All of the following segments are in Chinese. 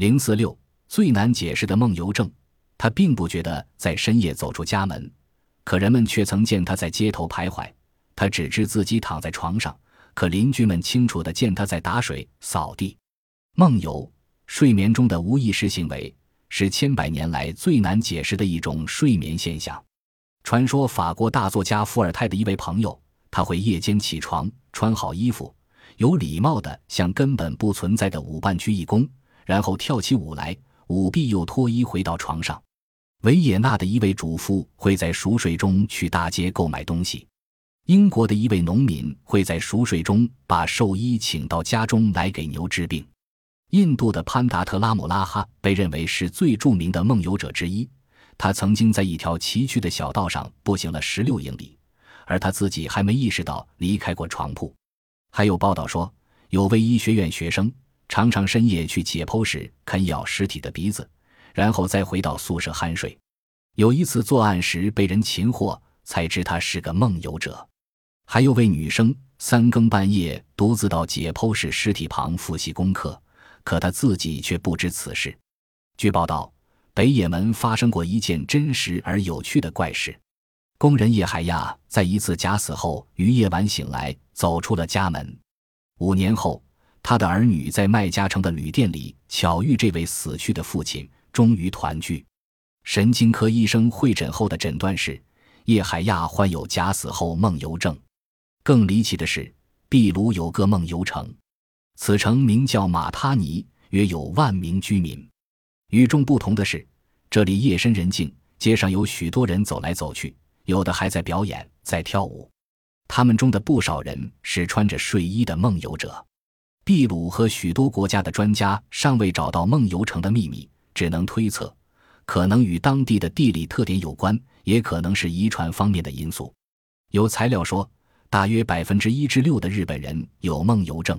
零四六最难解释的梦游症，他并不觉得在深夜走出家门，可人们却曾见他在街头徘徊。他只知自己躺在床上，可邻居们清楚地见他在打水、扫地。梦游，睡眠中的无意识行为，是千百年来最难解释的一种睡眠现象。传说法国大作家伏尔泰的一位朋友，他会夜间起床，穿好衣服，有礼貌地向根本不存在的舞伴鞠一躬。然后跳起舞来，舞毕又脱衣回到床上。维也纳的一位主妇会在熟睡中去大街购买东西。英国的一位农民会在熟睡中把兽医请到家中来给牛治病。印度的潘达特拉姆拉哈被认为是最著名的梦游者之一。他曾经在一条崎岖的小道上步行了十六英里，而他自己还没意识到离开过床铺。还有报道说，有位医学院学生。常常深夜去解剖时啃咬尸体的鼻子，然后再回到宿舍酣睡。有一次作案时被人擒获，才知他是个梦游者。还有位女生三更半夜独自到解剖室尸体旁复习功课，可她自己却不知此事。据报道，北也门发生过一件真实而有趣的怪事：工人叶海亚在一次假死后于夜晚醒来，走出了家门。五年后。他的儿女在麦加城的旅店里巧遇这位死去的父亲，终于团聚。神经科医生会诊后的诊断是，叶海亚患有假死后梦游症。更离奇的是，秘鲁有个梦游城，此城名叫马他尼，约有万名居民。与众不同的是，这里夜深人静，街上有许多人走来走去，有的还在表演，在跳舞。他们中的不少人是穿着睡衣的梦游者。秘鲁和许多国家的专家尚未找到梦游城的秘密，只能推测，可能与当地的地理特点有关，也可能是遗传方面的因素。有材料说，大约百分之一至六的日本人有梦游症。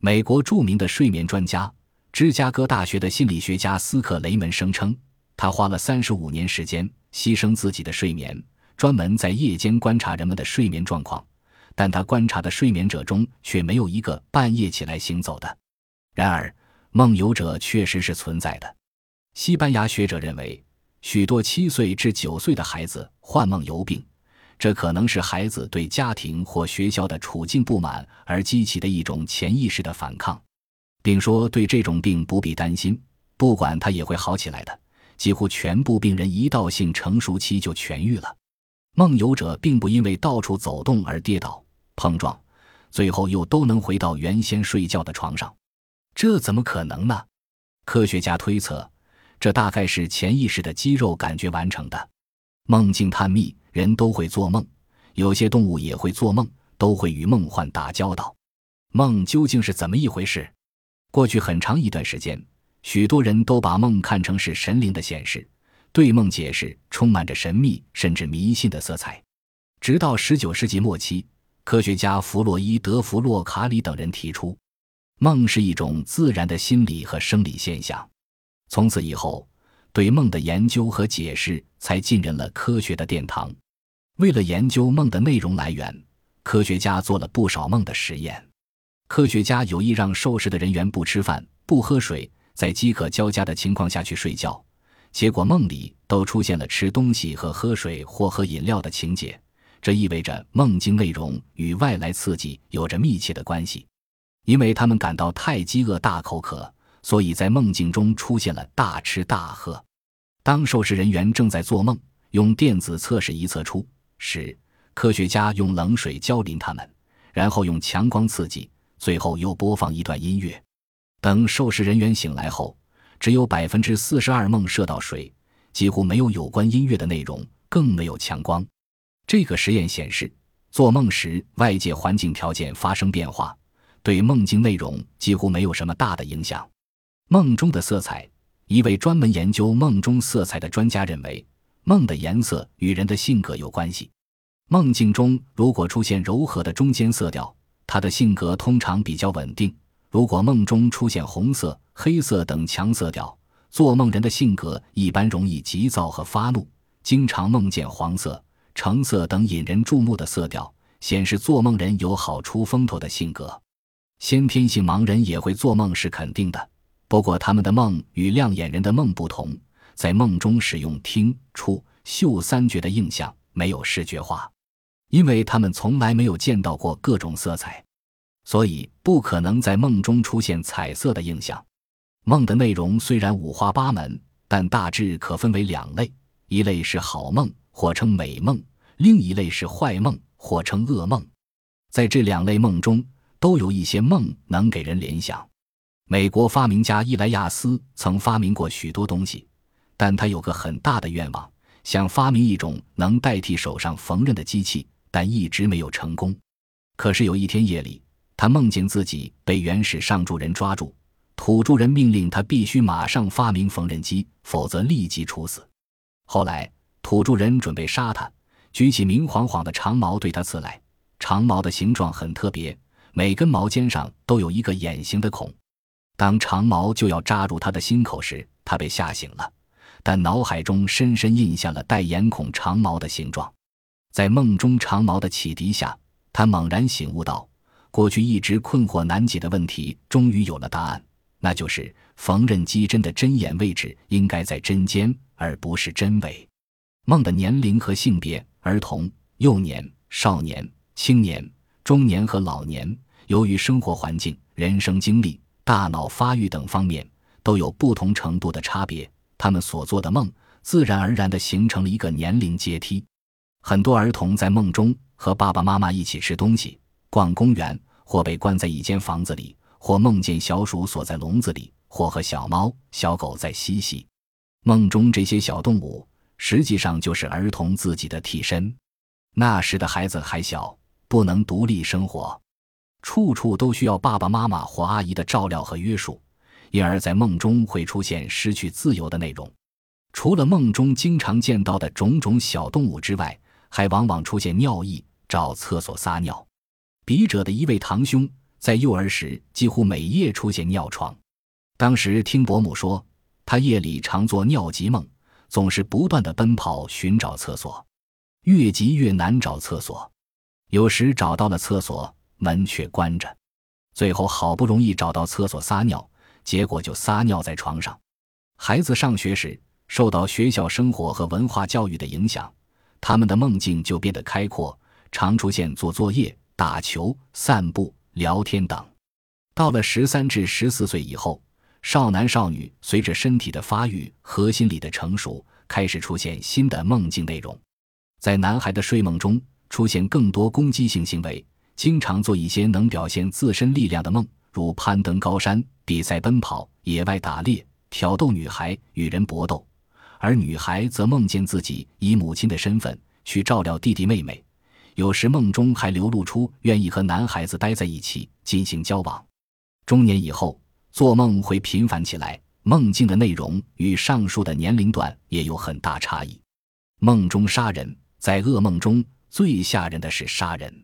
美国著名的睡眠专家、芝加哥大学的心理学家斯克雷门声称，他花了三十五年时间，牺牲自己的睡眠，专门在夜间观察人们的睡眠状况。但他观察的睡眠者中却没有一个半夜起来行走的。然而，梦游者确实是存在的。西班牙学者认为，许多七岁至九岁的孩子患梦游病，这可能是孩子对家庭或学校的处境不满而激起的一种潜意识的反抗，并说对这种病不必担心，不管它也会好起来的。几乎全部病人一到性成熟期就痊愈了。梦游者并不因为到处走动而跌倒。碰撞，最后又都能回到原先睡觉的床上，这怎么可能呢？科学家推测，这大概是潜意识的肌肉感觉完成的。梦境探秘，人都会做梦，有些动物也会做梦，都会与梦幻打交道。梦究竟是怎么一回事？过去很长一段时间，许多人都把梦看成是神灵的显示，对梦解释充满着神秘甚至迷信的色彩。直到十九世纪末期。科学家弗洛伊德·弗洛卡里等人提出，梦是一种自然的心理和生理现象。从此以后，对梦的研究和解释才进入了科学的殿堂。为了研究梦的内容来源，科学家做了不少梦的实验。科学家有意让受试的人员不吃饭、不喝水，在饥渴交加的情况下去睡觉，结果梦里都出现了吃东西和喝水或喝饮料的情节。这意味着梦境内容与外来刺激有着密切的关系，因为他们感到太饥饿、大口渴，所以在梦境中出现了大吃大喝。当受试人员正在做梦，用电子测试仪测出时，科学家用冷水浇淋他们，然后用强光刺激，最后又播放一段音乐。等受试人员醒来后，只有百分之四十二梦射到水，几乎没有有关音乐的内容，更没有强光。这个实验显示，做梦时外界环境条件发生变化，对梦境内容几乎没有什么大的影响。梦中的色彩，一位专门研究梦中色彩的专家认为，梦的颜色与人的性格有关系。梦境中如果出现柔和的中间色调，他的性格通常比较稳定；如果梦中出现红色、黑色等强色调，做梦人的性格一般容易急躁和发怒，经常梦见黄色。橙色等引人注目的色调显示做梦人有好出风头的性格。先天性盲人也会做梦是肯定的，不过，他们的梦与亮眼人的梦不同，在梦中使用听、触、嗅三觉的印象，没有视觉化，因为他们从来没有见到过各种色彩，所以不可能在梦中出现彩色的印象。梦的内容虽然五花八门，但大致可分为两类：一类是好梦，或称美梦；另一类是坏梦，或称噩梦。在这两类梦中，都有一些梦能给人联想。美国发明家伊莱亚斯曾发明过许多东西，但他有个很大的愿望，想发明一种能代替手上缝纫的机器，但一直没有成功。可是有一天夜里，他梦见自己被原始上主人抓住，土著人命令他必须马上发明缝纫机，否则立即处死。后来土著人准备杀他，举起明晃晃的长矛对他刺来，长矛的形状很特别，每根毛尖上都有一个眼形的孔。当长矛就要扎入他的心口时，他被吓醒了，但脑海中深深印下了带眼孔长矛的形状。在梦中长矛的启迪下，他猛然醒悟到，过去一直困惑难解的问题终于有了答案，那就是缝纫机针的针眼位置应该在针尖，而不是针尾。梦的年龄和性别，儿童、幼年、少年、青年、中年和老年，由于生活环境、人生经历。大脑发育等方面都有不同程度的差别，他们所做的梦自然而然地形成了一个年龄阶梯。很多儿童在梦中和爸爸妈妈一起吃东西、逛公园，或被关在一间房子里，或梦见小鼠锁在笼子里，或和小猫、小狗在嬉戏。梦中这些小动物实际上就是儿童自己的替身。那时的孩子还小，不能独立生活。处处都需要爸爸妈妈或阿姨的照料和约束，因而，在梦中会出现失去自由的内容。除了梦中经常见到的种种小动物之外，还往往出现尿意、找厕所撒尿。笔者的一位堂兄在幼儿时几乎每夜出现尿床，当时听伯母说，他夜里常做尿急梦，总是不断的奔跑寻找厕所，越急越难找厕所，有时找到了厕所。门却关着，最后好不容易找到厕所撒尿，结果就撒尿在床上。孩子上学时受到学校生活和文化教育的影响，他们的梦境就变得开阔，常出现做作业、打球、散步、聊天等。到了十三至十四岁以后，少男少女随着身体的发育和心理的成熟，开始出现新的梦境内容。在男孩的睡梦中，出现更多攻击性行为。经常做一些能表现自身力量的梦，如攀登高山、比赛奔跑、野外打猎、挑逗女孩、与人搏斗；而女孩则梦见自己以母亲的身份去照料弟弟妹妹，有时梦中还流露出愿意和男孩子待在一起进行交往。中年以后，做梦会频繁起来，梦境的内容与上述的年龄段也有很大差异。梦中杀人，在噩梦中最吓人的是杀人。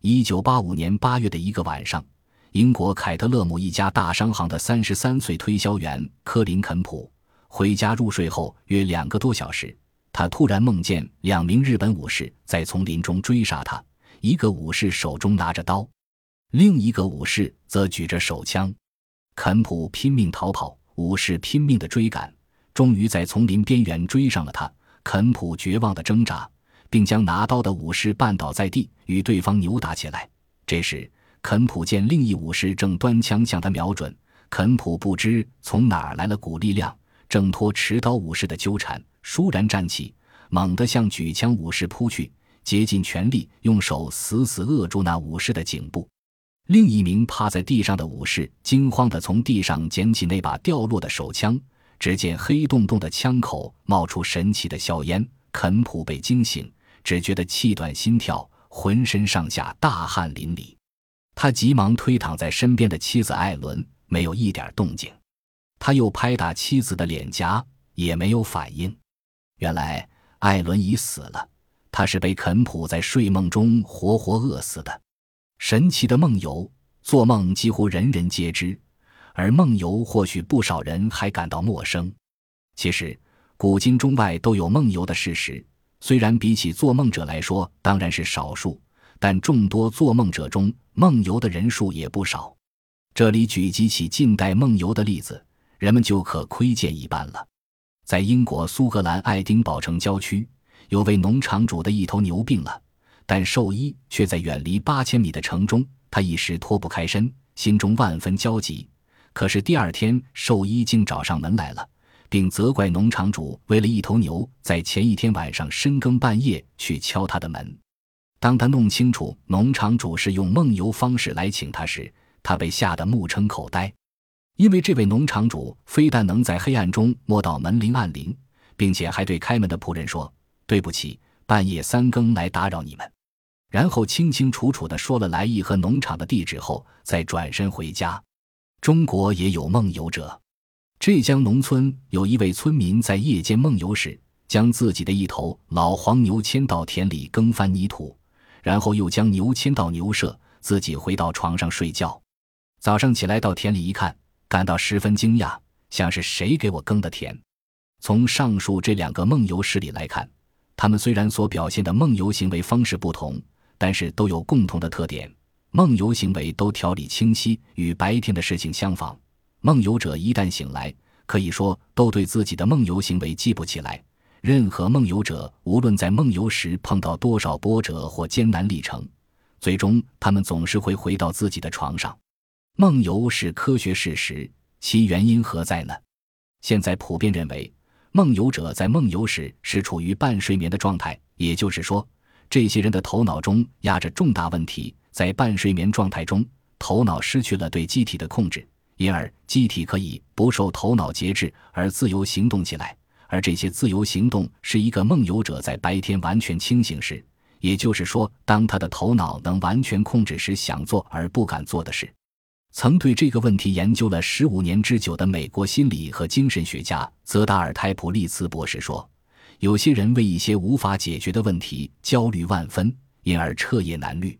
一九八五年八月的一个晚上，英国凯特勒姆一家大商行的三十三岁推销员科林肯普回家入睡后约两个多小时，他突然梦见两名日本武士在丛林中追杀他，一个武士手中拿着刀，另一个武士则举着手枪。肯普拼命逃跑，武士拼命的追赶，终于在丛林边缘追上了他。肯普绝望的挣扎。并将拿刀的武士绊倒在地，与对方扭打起来。这时，肯普见另一武士正端枪向他瞄准，肯普不知从哪儿来了股力量，挣脱持刀武士的纠缠，倏然站起，猛地向举枪武士扑去，竭尽全力用手死死扼住那武士的颈部。另一名趴在地上的武士惊慌地从地上捡起那把掉落的手枪，只见黑洞洞的枪口冒出神奇的硝烟。肯普被惊醒。只觉得气短心跳，浑身上下大汗淋漓。他急忙推躺在身边的妻子艾伦，没有一点动静。他又拍打妻子的脸颊，也没有反应。原来艾伦已死了，他是被肯普在睡梦中活活饿死的。神奇的梦游，做梦几乎人人皆知，而梦游或许不少人还感到陌生。其实，古今中外都有梦游的事实。虽然比起做梦者来说，当然是少数，但众多做梦者中，梦游的人数也不少。这里举几起近代梦游的例子，人们就可窥见一斑了。在英国苏格兰爱丁堡城郊区，有位农场主的一头牛病了，但兽医却在远离八千米的城中，他一时脱不开身，心中万分焦急。可是第二天，兽医竟找上门来了，并责怪农场主为了一头牛，在前一天晚上深更半夜去敲他的门。当他弄清楚农场主是用梦游方式来请他时，他被吓得目瞪口呆。因为这位农场主非但能在黑暗中摸到门铃按铃，并且还对开门的仆人说：“对不起，半夜三更来打扰你们。”然后清清楚楚地说了来意和农场的地址后，再转身回家。中国也有梦游者。浙江农村有一位村民在夜间梦游时，将自己的一头老黄牛牵到田里耕翻泥土，然后又将牛牵到牛舍，自己回到床上睡觉。早上起来到田里一看，感到十分惊讶，像是谁给我耕的田。从上述这两个梦游事例来看，他们虽然所表现的梦游行为方式不同，但是都有共同的特点。梦游行为都条理清晰，与白天的事情相仿。梦游者一旦醒来，可以说都对自己的梦游行为记不起来。任何梦游者，无论在梦游时碰到多少波折或艰难历程，最终他们总是会回到自己的床上。梦游是科学事实，其原因何在呢？现在普遍认为，梦游者在梦游时是处于半睡眠的状态，也就是说，这些人的头脑中压着重大问题。在半睡眠状态中，头脑失去了对机体的控制，因而机体可以不受头脑节制而自由行动起来。而这些自由行动是一个梦游者在白天完全清醒时，也就是说，当他的头脑能完全控制时想做而不敢做的事。曾对这个问题研究了十五年之久的美国心理和精神学家泽达尔泰普利茨博士说：“有些人为一些无法解决的问题焦虑万分，因而彻夜难虑。”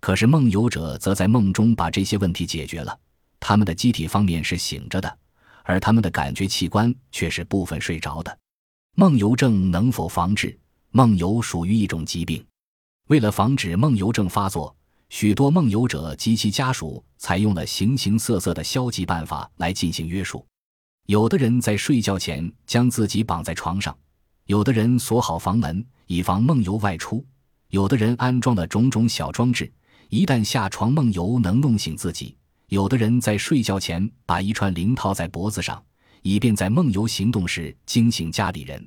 可是梦游者则在梦中把这些问题解决了，他们的机体方面是醒着的，而他们的感觉器官却是部分睡着的。梦游症能否防治？梦游属于一种疾病，为了防止梦游症发作，许多梦游者及其家属采用了形形色色的消极办法来进行约束。有的人在睡觉前将自己绑在床上，有的人锁好房门以防梦游外出，有的人安装了种种小装置。一旦下床梦游，能弄醒自己。有的人在睡觉前把一串铃套在脖子上，以便在梦游行动时惊醒家里人。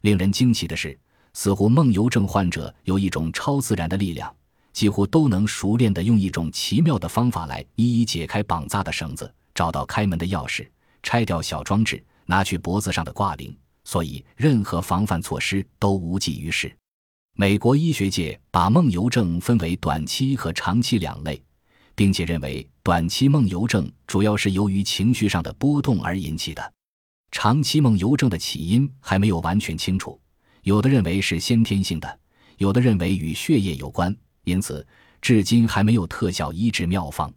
令人惊奇的是，似乎梦游症患者有一种超自然的力量，几乎都能熟练地用一种奇妙的方法来一一解开绑扎的绳子，找到开门的钥匙，拆掉小装置，拿去脖子上的挂铃。所以，任何防范措施都无济于事。美国医学界把梦游症分为短期和长期两类，并且认为短期梦游症主要是由于情绪上的波动而引起的。长期梦游症的起因还没有完全清楚，有的认为是先天性的，有的认为与血液有关，因此至今还没有特效医治妙方。